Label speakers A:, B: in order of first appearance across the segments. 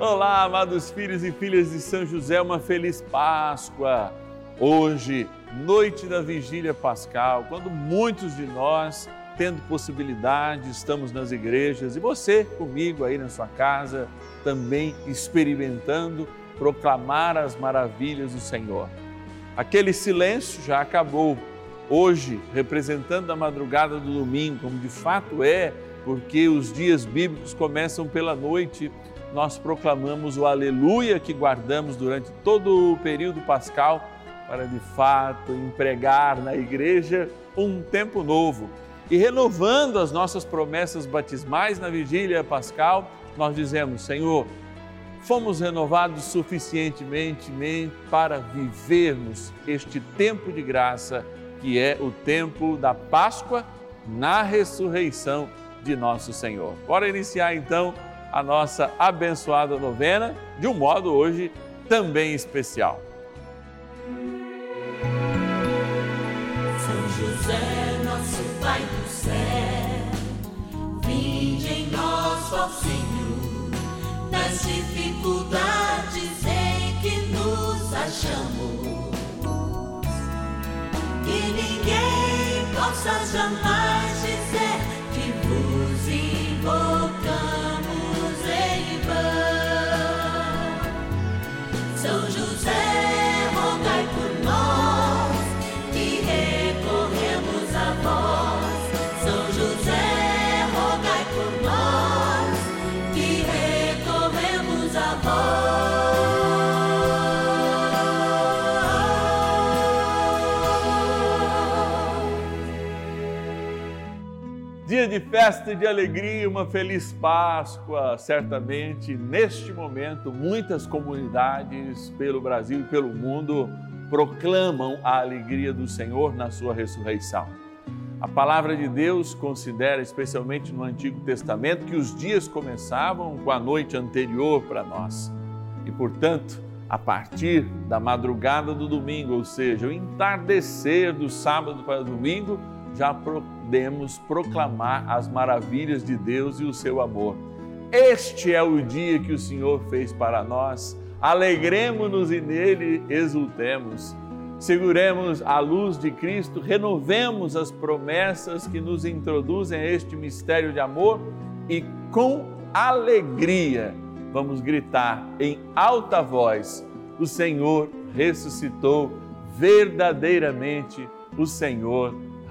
A: Olá, amados filhos e filhas de São José, uma feliz Páscoa. Hoje, noite da vigília pascal, quando muitos de nós, tendo possibilidade, estamos nas igrejas e você comigo aí na sua casa, também experimentando proclamar as maravilhas do Senhor. Aquele silêncio já acabou. Hoje, representando a madrugada do domingo, como de fato é, porque os dias bíblicos começam pela noite nós proclamamos o aleluia que guardamos durante todo o período pascal para de fato empregar na igreja um tempo novo. E renovando as nossas promessas batismais na vigília pascal, nós dizemos: Senhor, fomos renovados suficientemente para vivermos este tempo de graça, que é o tempo da Páscoa na ressurreição de nosso Senhor. Bora iniciar então a nossa abençoada novena, de um modo hoje também especial.
B: São José, nosso Pai do céu, vinde em nós, ó Senhor, nas dificuldades em que nos achamos. Que ninguém possa jamais dizer
A: de festa e de alegria, uma feliz Páscoa. Certamente, neste momento, muitas comunidades pelo Brasil e pelo mundo proclamam a alegria do Senhor na sua ressurreição. A palavra de Deus considera, especialmente no Antigo Testamento, que os dias começavam com a noite anterior para nós. E, portanto, a partir da madrugada do domingo, ou seja, o entardecer do sábado para domingo, já podemos proclamar as maravilhas de Deus e o seu amor. Este é o dia que o Senhor fez para nós. Alegremos-nos e nele exultemos. Seguremos a luz de Cristo, renovemos as promessas que nos introduzem a este mistério de amor e com alegria vamos gritar em alta voz: O Senhor ressuscitou, verdadeiramente o Senhor ressuscitou.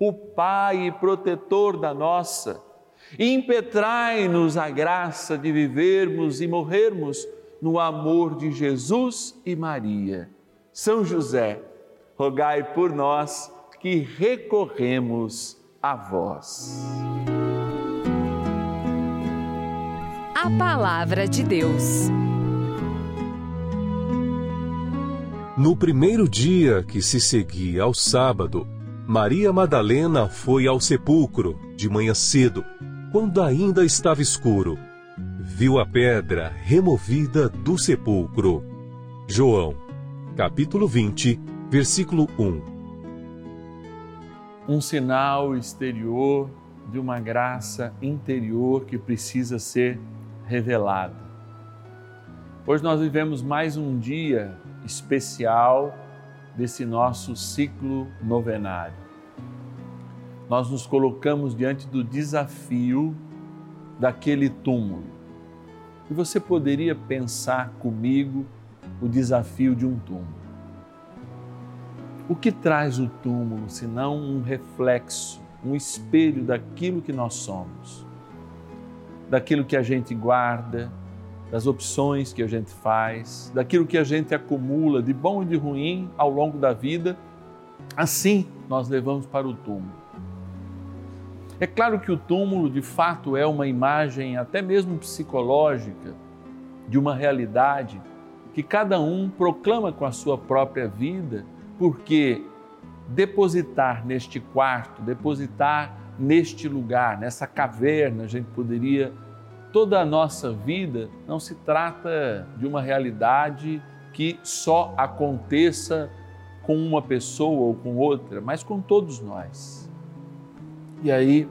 A: o Pai e protetor da nossa. Impetrai-nos a graça de vivermos e morrermos no amor de Jesus e Maria São José, rogai por nós que recorremos a vós.
C: A Palavra de Deus.
D: No primeiro dia que se seguia ao sábado, Maria Madalena foi ao sepulcro de manhã cedo, quando ainda estava escuro. Viu a pedra removida do sepulcro. João, capítulo 20, versículo 1.
A: Um sinal exterior de uma graça interior que precisa ser revelada. Hoje nós vivemos mais um dia especial desse nosso ciclo novenário. Nós nos colocamos diante do desafio daquele túmulo. E você poderia pensar comigo o desafio de um túmulo. O que traz o túmulo senão um reflexo, um espelho daquilo que nós somos, daquilo que a gente guarda, das opções que a gente faz, daquilo que a gente acumula de bom e de ruim ao longo da vida, assim nós levamos para o túmulo. É claro que o túmulo de fato é uma imagem até mesmo psicológica de uma realidade que cada um proclama com a sua própria vida, porque depositar neste quarto, depositar neste lugar, nessa caverna, a gente poderia toda a nossa vida não se trata de uma realidade que só aconteça com uma pessoa ou com outra, mas com todos nós. E aí,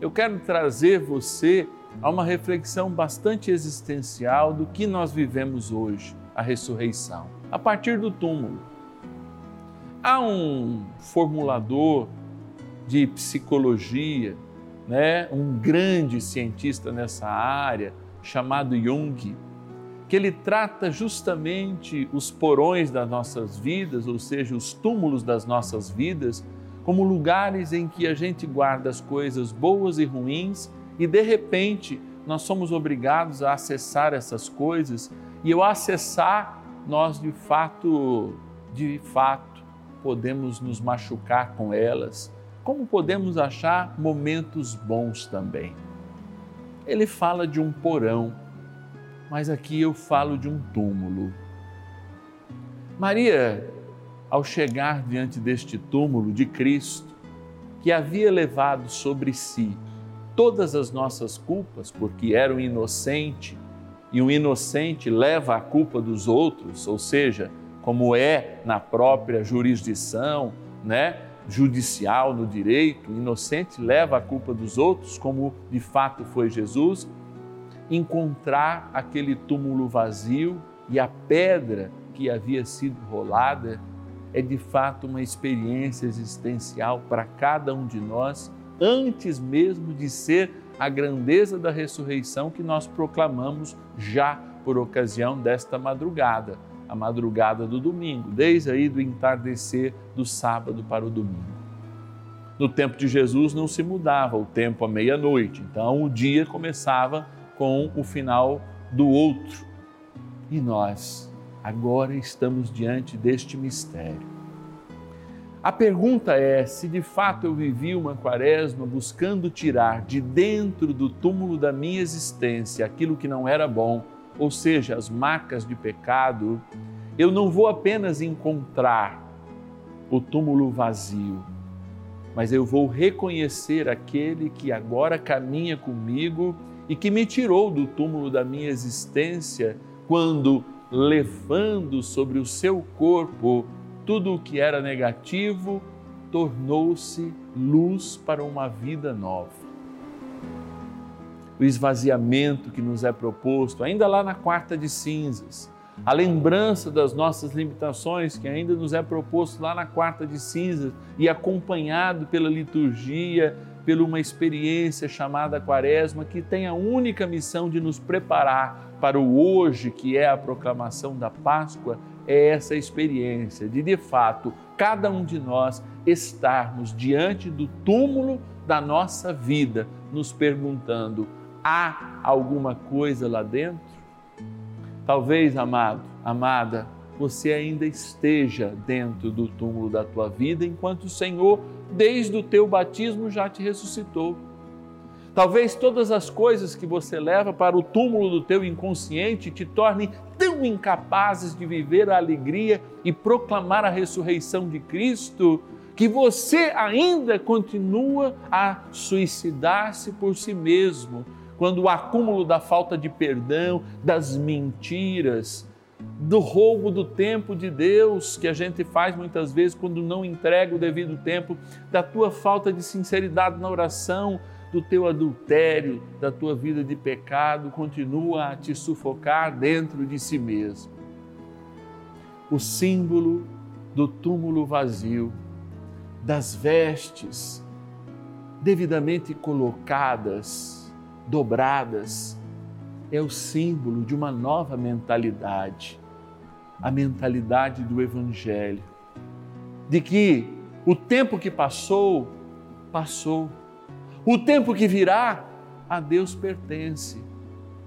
A: eu quero trazer você a uma reflexão bastante existencial do que nós vivemos hoje, a ressurreição, a partir do túmulo. Há um formulador de psicologia né, um grande cientista nessa área, chamado Jung, que ele trata justamente os porões das nossas vidas, ou seja, os túmulos das nossas vidas, como lugares em que a gente guarda as coisas boas e ruins e de repente nós somos obrigados a acessar essas coisas e ao acessar nós de fato, de fato, podemos nos machucar com elas como podemos achar momentos bons também. Ele fala de um porão, mas aqui eu falo de um túmulo. Maria, ao chegar diante deste túmulo de Cristo, que havia levado sobre si todas as nossas culpas, porque era um inocente, e um inocente leva a culpa dos outros, ou seja, como é na própria jurisdição, né? judicial, no direito, inocente leva a culpa dos outros, como de fato foi Jesus, encontrar aquele túmulo vazio e a pedra que havia sido rolada é de fato uma experiência existencial para cada um de nós, antes mesmo de ser a grandeza da ressurreição que nós proclamamos já por ocasião desta madrugada a madrugada do domingo, desde aí do entardecer do sábado para o domingo. No tempo de Jesus não se mudava o tempo à meia-noite, então o dia começava com o final do outro. E nós agora estamos diante deste mistério. A pergunta é se de fato eu vivi uma quaresma buscando tirar de dentro do túmulo da minha existência aquilo que não era bom ou seja, as marcas de pecado, eu não vou apenas encontrar o túmulo vazio, mas eu vou reconhecer aquele que agora caminha comigo e que me tirou do túmulo da minha existência quando, levando sobre o seu corpo tudo o que era negativo, tornou-se luz para uma vida nova. O esvaziamento que nos é proposto, ainda lá na quarta de cinzas, a lembrança das nossas limitações que ainda nos é proposto lá na quarta de cinzas e acompanhado pela liturgia, pela uma experiência chamada Quaresma, que tem a única missão de nos preparar para o hoje, que é a proclamação da Páscoa, é essa experiência de, de fato, cada um de nós estarmos diante do túmulo da nossa vida, nos perguntando: há alguma coisa lá dentro? Talvez, amado, amada, você ainda esteja dentro do túmulo da tua vida, enquanto o Senhor, desde o teu batismo, já te ressuscitou. Talvez todas as coisas que você leva para o túmulo do teu inconsciente te tornem tão incapazes de viver a alegria e proclamar a ressurreição de Cristo, que você ainda continua a suicidar-se por si mesmo, quando o acúmulo da falta de perdão, das mentiras, do roubo do tempo de Deus que a gente faz muitas vezes quando não entrega o devido tempo, da tua falta de sinceridade na oração, do teu adultério, da tua vida de pecado, continua a te sufocar dentro de si mesmo. O símbolo do túmulo vazio, das vestes devidamente colocadas, dobradas, é o símbolo de uma nova mentalidade, a mentalidade do Evangelho, de que o tempo que passou, passou, o tempo que virá, a Deus pertence.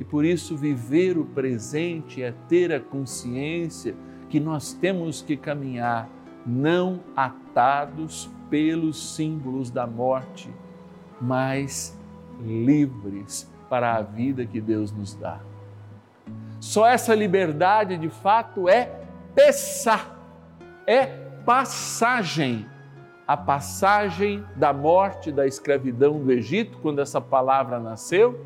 A: E por isso, viver o presente é ter a consciência que nós temos que caminhar não atados pelos símbolos da morte, mas livres para a vida que Deus nos dá. Só essa liberdade de fato é peçar, é passagem. A passagem da morte, da escravidão do Egito, quando essa palavra nasceu,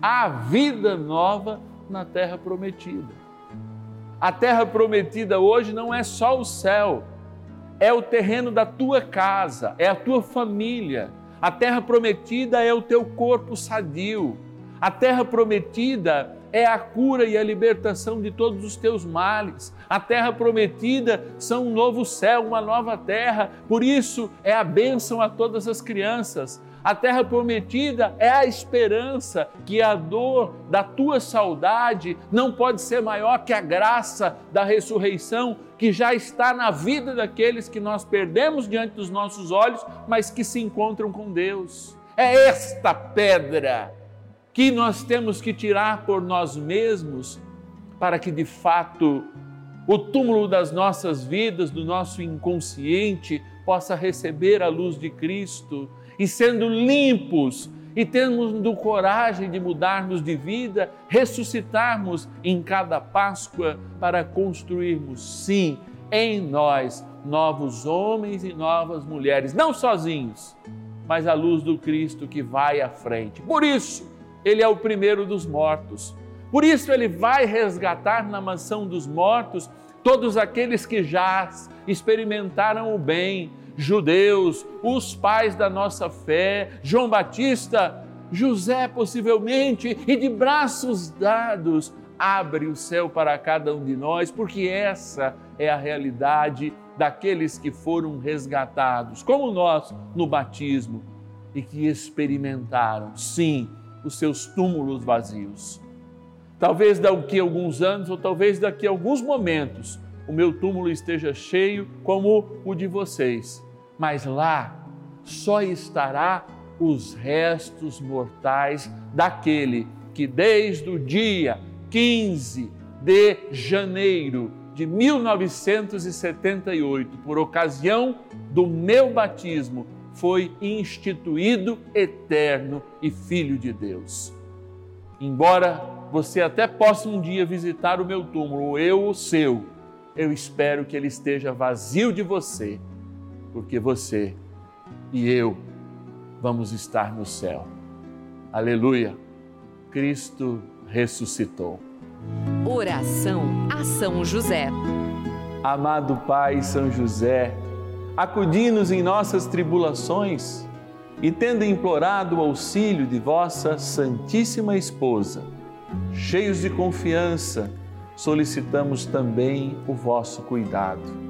A: a vida nova na terra prometida. A terra prometida hoje não é só o céu, é o terreno da tua casa, é a tua família a terra prometida é o teu corpo sadio. A terra prometida é a cura e a libertação de todos os teus males. A terra prometida são um novo céu, uma nova terra. Por isso é a bênção a todas as crianças. A terra prometida é a esperança que a dor da tua saudade não pode ser maior que a graça da ressurreição que já está na vida daqueles que nós perdemos diante dos nossos olhos, mas que se encontram com Deus. É esta pedra que nós temos que tirar por nós mesmos para que de fato o túmulo das nossas vidas, do nosso inconsciente, possa receber a luz de Cristo e sendo limpos e tendo coragem de mudarmos de vida, ressuscitarmos em cada Páscoa para construirmos, sim, em nós novos homens e novas mulheres, não sozinhos, mas a luz do Cristo que vai à frente. Por isso, ele é o primeiro dos mortos. Por isso, ele vai resgatar na mansão dos mortos todos aqueles que já experimentaram o bem, judeus, os pais da nossa fé, João Batista, José possivelmente, e de braços dados abre o céu para cada um de nós, porque essa é a realidade daqueles que foram resgatados, como nós no batismo, e que experimentaram, sim, os seus túmulos vazios. Talvez daqui a alguns anos, ou talvez daqui a alguns momentos, o meu túmulo esteja cheio como o de vocês mas lá só estará os restos mortais daquele que desde o dia 15 de janeiro de 1978, por ocasião do meu batismo, foi instituído eterno e filho de Deus. Embora você até possa um dia visitar o meu túmulo, eu o seu, eu espero que ele esteja vazio de você porque você e eu vamos estar no céu. Aleluia! Cristo ressuscitou.
C: Oração a São José.
A: Amado Pai São José, acudi-nos em nossas tribulações e, tendo implorado o auxílio de vossa Santíssima Esposa, cheios de confiança, solicitamos também o vosso cuidado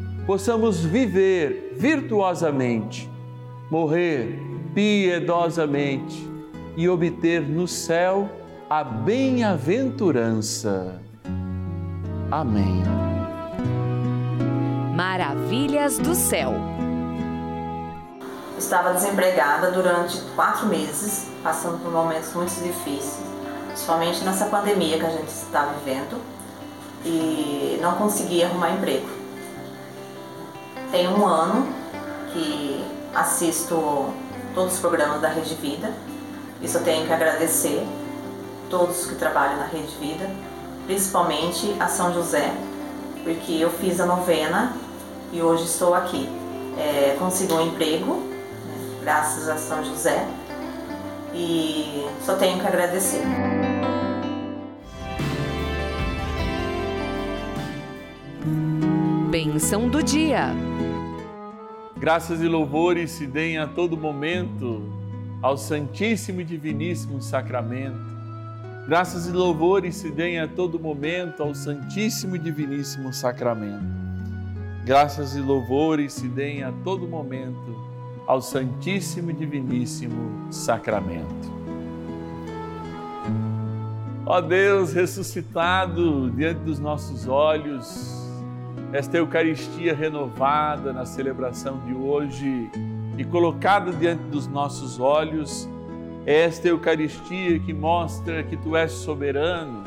A: possamos viver virtuosamente, morrer piedosamente e obter no céu a bem-aventurança. Amém.
C: Maravilhas do céu.
E: Estava desempregada durante quatro meses, passando por momentos muito difíceis, somente nessa pandemia que a gente está vivendo, e não conseguia arrumar emprego. Tem um ano que assisto todos os programas da Rede Vida, isso eu tenho que agradecer todos que trabalham na Rede Vida, principalmente a São José, porque eu fiz a novena e hoje estou aqui. É, consegui um emprego, né, graças a São José, e só tenho que agradecer.
C: Bênção do dia.
A: Graças e louvores se deem a todo momento ao Santíssimo e Diviníssimo Sacramento. Graças e louvores se deem a todo momento ao Santíssimo e Diviníssimo Sacramento. Graças e louvores se deem a todo momento ao Santíssimo e Diviníssimo Sacramento. Ó Deus ressuscitado diante dos nossos olhos, esta Eucaristia renovada na celebração de hoje e colocada diante dos nossos olhos, esta Eucaristia que mostra que tu és soberano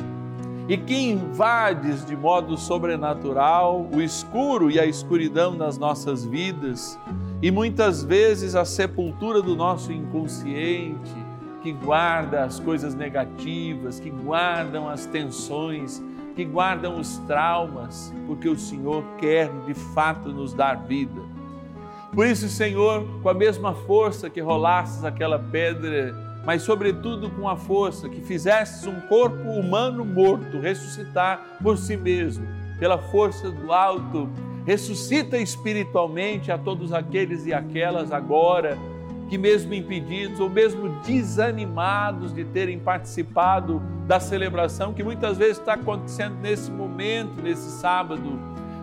A: e que invades de modo sobrenatural o escuro e a escuridão das nossas vidas e muitas vezes a sepultura do nosso inconsciente, que guarda as coisas negativas, que guardam as tensões que guardam os traumas, porque o Senhor quer de fato nos dar vida. Por isso, Senhor, com a mesma força que rolasses aquela pedra, mas sobretudo com a força que fizesses um corpo humano morto ressuscitar por si mesmo, pela força do alto, ressuscita espiritualmente a todos aqueles e aquelas agora que, mesmo impedidos ou mesmo desanimados de terem participado da celebração que muitas vezes está acontecendo nesse momento, nesse sábado,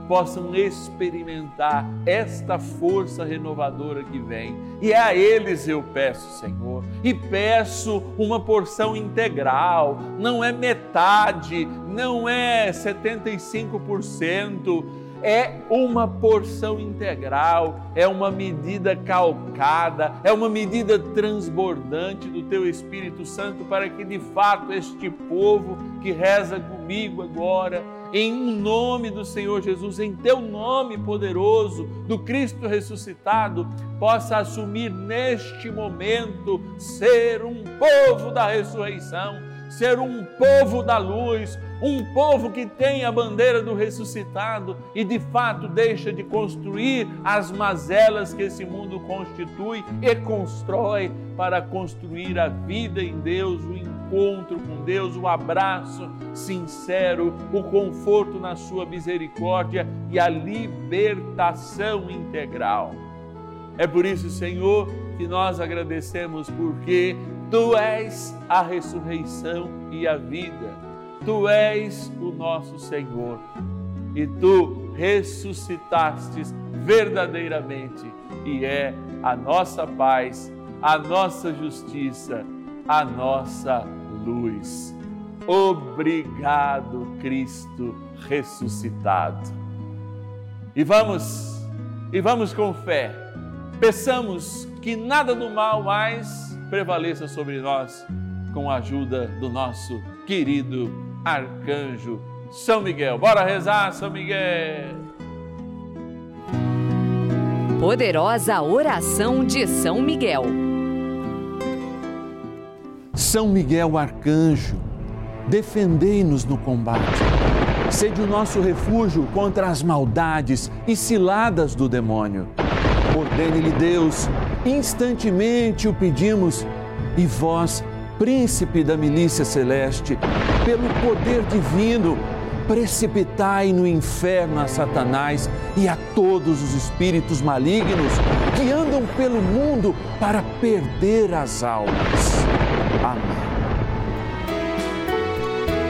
A: possam experimentar esta força renovadora que vem. E é a eles eu peço, Senhor, e peço uma porção integral, não é metade, não é 75% é uma porção integral, é uma medida calcada, é uma medida transbordante do Teu Espírito Santo para que de fato este povo que reza comigo agora, em nome do Senhor Jesus, em Teu nome poderoso do Cristo ressuscitado, possa assumir neste momento ser um povo da ressurreição, ser um povo da luz um povo que tem a bandeira do ressuscitado e de fato deixa de construir as mazelas que esse mundo constitui e constrói para construir a vida em Deus, o encontro com Deus, o abraço sincero, o conforto na Sua misericórdia e a libertação integral. É por isso, Senhor, que nós agradecemos, porque Tu és a ressurreição e a vida Tu és o nosso Senhor e tu ressuscitastes verdadeiramente e é a nossa paz, a nossa justiça, a nossa luz. Obrigado, Cristo ressuscitado. E vamos, e vamos com fé Peçamos que nada do mal mais prevaleça sobre nós, com a ajuda do nosso querido arcanjo São Miguel. Bora rezar, São Miguel!
C: Poderosa oração de São Miguel.
A: São Miguel arcanjo, defendei-nos no combate. Sede o nosso refúgio contra as maldades e ciladas do demônio. Ordene-lhe Deus, instantemente o pedimos, e vós, príncipe da milícia celeste, pelo poder divino, precipitai no inferno a Satanás e a todos os espíritos malignos que andam pelo mundo para perder as almas. Amém.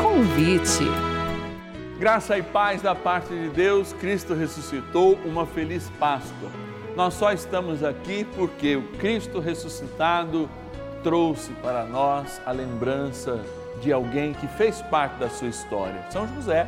C: Convite.
A: Graça e paz da parte de Deus, Cristo ressuscitou, uma feliz Páscoa. Nós só estamos aqui porque o Cristo ressuscitado trouxe para nós a lembrança de alguém que fez parte da sua história, São José.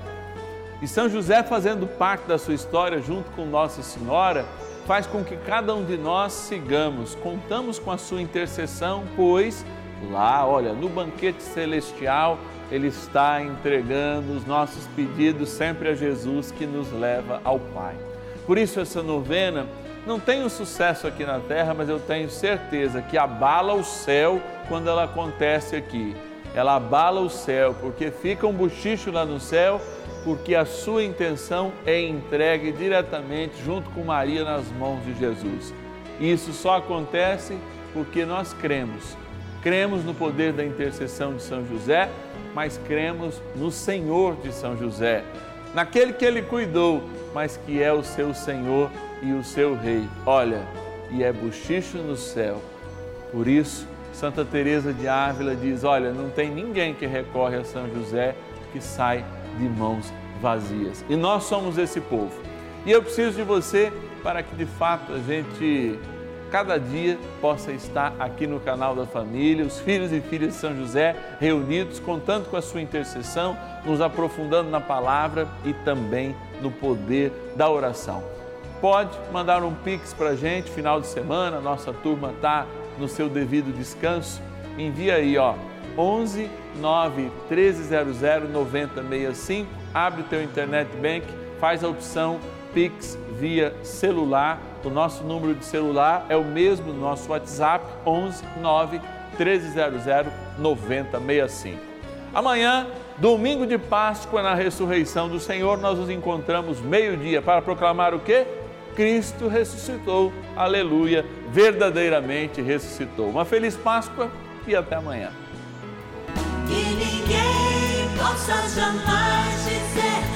A: E São José, fazendo parte da sua história junto com Nossa Senhora, faz com que cada um de nós sigamos, contamos com a sua intercessão, pois lá, olha, no banquete celestial, ele está entregando os nossos pedidos sempre a Jesus que nos leva ao Pai. Por isso, essa novena não um sucesso aqui na terra, mas eu tenho certeza que abala o céu quando ela acontece aqui ela abala o céu, porque fica um bochicho lá no céu, porque a sua intenção é entregue diretamente junto com Maria nas mãos de Jesus. Isso só acontece porque nós cremos. Cremos no poder da intercessão de São José, mas cremos no Senhor de São José, naquele que ele cuidou, mas que é o seu Senhor e o seu Rei. Olha, e é bochicho no céu. Por isso, Santa Teresa de Ávila diz: "Olha, não tem ninguém que recorre a São José que sai de mãos vazias". E nós somos esse povo. E eu preciso de você para que de fato a gente cada dia possa estar aqui no canal da família, os filhos e filhas de São José reunidos, contando com a sua intercessão, nos aprofundando na palavra e também no poder da oração. Pode mandar um pix para gente, final de semana, nossa turma está no seu devido descanso, envia aí, ó, 11 9 1300 9065, abre o teu internet bank, faz a opção Pix via celular. O nosso número de celular é o mesmo do nosso WhatsApp, 11 9 1300 9065. Amanhã, domingo de Páscoa, na ressurreição do Senhor, nós nos encontramos meio-dia para proclamar o quê? Cristo ressuscitou. Aleluia, verdadeiramente ressuscitou. Uma feliz Páscoa e até amanhã.
B: Que ninguém possa jamais dizer